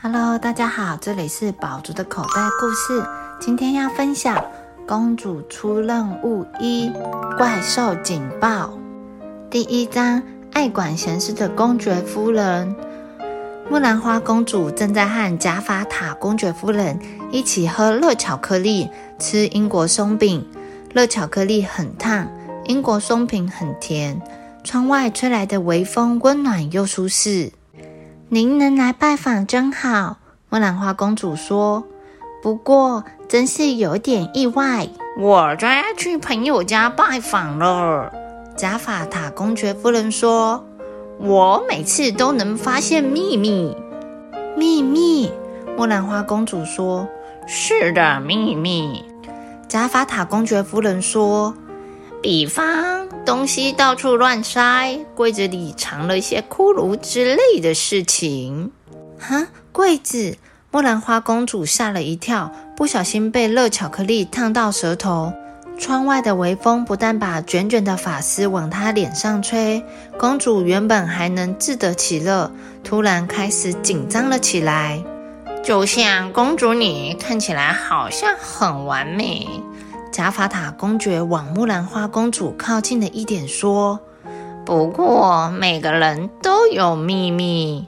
Hello，大家好，这里是宝竹的口袋故事。今天要分享《公主出任务一：怪兽警报》第一章。爱管闲事的公爵夫人木兰花公主正在和贾法塔公爵夫人一起喝热巧克力，吃英国松饼。热巧克力很烫，英国松饼很甜。窗外吹来的微风温暖又舒适。您能来拜访真好，木兰花公主说。不过，真是有点意外，我就要去朋友家拜访了。贾法塔公爵夫人说：“我每次都能发现秘密。”秘密，木兰花公主说：“是的，秘密。”贾法塔公爵夫人说。比方东西到处乱塞，柜子里藏了一些骷髅之类的事情。哈，柜子！木兰花公主吓了一跳，不小心被热巧克力烫到舌头。窗外的微风不但把卷卷的发丝往她脸上吹，公主原本还能自得其乐，突然开始紧张了起来。就像公主你看起来好像很完美。贾法塔公爵往木兰花公主靠近了一点，说：“不过每个人都有秘密。”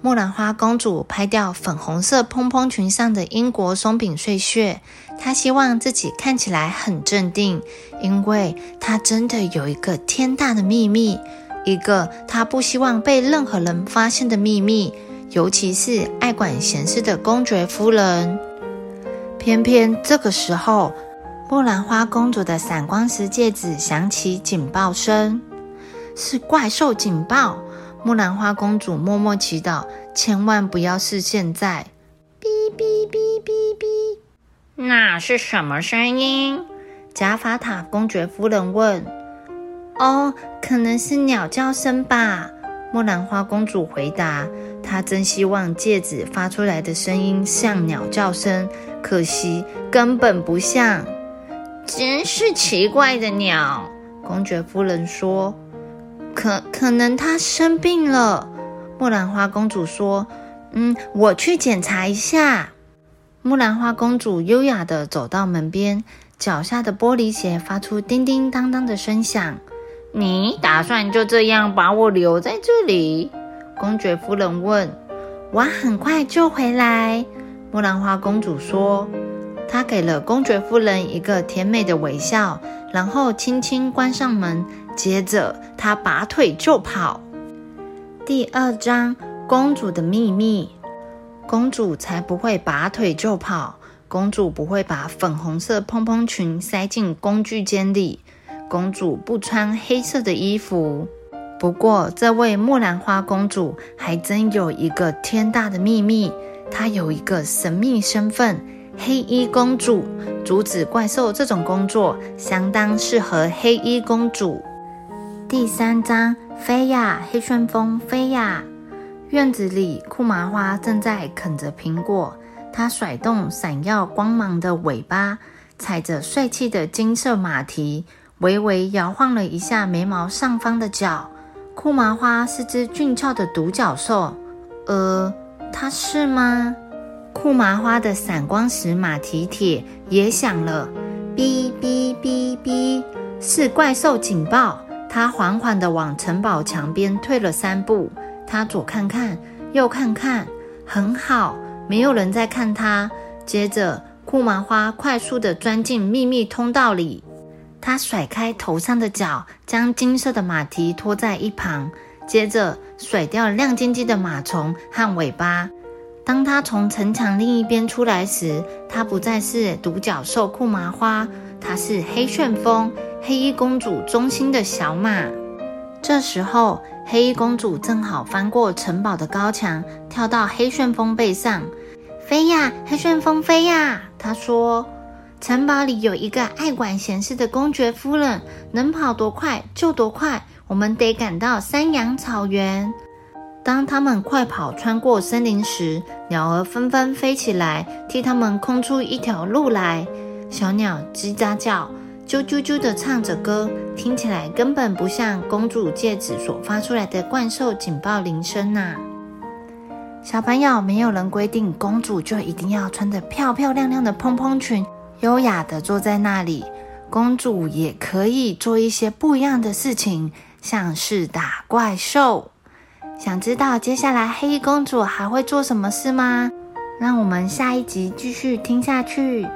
木兰花公主拍掉粉红色蓬蓬裙上的英国松饼碎屑，她希望自己看起来很镇定，因为她真的有一个天大的秘密，一个她不希望被任何人发现的秘密，尤其是爱管闲事的公爵夫人。偏偏这个时候。木兰花公主的闪光石戒指响起警报声，是怪兽警报。木兰花公主默默祈祷，千万不要是现在。哔哔哔哔哔，那是什么声音？贾法塔公爵夫人问。哦，可能是鸟叫声吧。木兰花公主回答。她真希望戒指发出来的声音像鸟叫声，可惜根本不像。真是奇怪的鸟，公爵夫人说：“可可能它生病了。”木兰花公主说：“嗯，我去检查一下。”木兰花公主优雅地走到门边，脚下的玻璃鞋发出叮叮当当的声响。“你打算就这样把我留在这里？”公爵夫人问。“我很快就回来。”木兰花公主说。他给了公爵夫人一个甜美的微笑，然后轻轻关上门。接着，他拔腿就跑。第二章：公主的秘密。公主才不会拔腿就跑。公主不会把粉红色蓬蓬裙塞进工具间里。公主不穿黑色的衣服。不过，这位木兰花公主还真有一个天大的秘密。她有一个神秘身份。黑衣公主阻止怪兽这种工作相当适合黑衣公主。第三章，飞呀，黑旋风飞呀！院子里，库麻花正在啃着苹果，它甩动闪耀光芒的尾巴，踩着帅气的金色马蹄，微微摇晃了一下眉毛上方的角。库麻花是只俊俏的独角兽，呃，它是吗？库麻花的闪光石马蹄铁也响了，哔哔哔哔，是怪兽警报。他缓缓地往城堡墙边退了三步，他左看看，右看看，很好，没有人在看他。接着，库麻花快速地钻进秘密通道里，他甩开头上的角，将金色的马蹄拖在一旁，接着甩掉亮晶晶的马虫和尾巴。当他从城墙另一边出来时，他不再是独角兽库麻花，他是黑旋风黑衣公主忠心的小马。这时候，黑衣公主正好翻过城堡的高墙，跳到黑旋风背上，飞呀，黑旋风飞呀！她说：“城堡里有一个爱管闲事的公爵夫人，能跑多快就多快，我们得赶到山羊草原。”当他们快跑穿过森林时，鸟儿纷纷飞起来，替他们空出一条路来。小鸟叽喳叫，啾啾啾地唱着歌，听起来根本不像公主戒指所发出来的怪兽警报铃声呐。小朋友，没有人规定公主就一定要穿着漂漂亮亮的蓬蓬裙，优雅的坐在那里。公主也可以做一些不一样的事情，像是打怪兽。想知道接下来黑衣公主还会做什么事吗？让我们下一集继续听下去。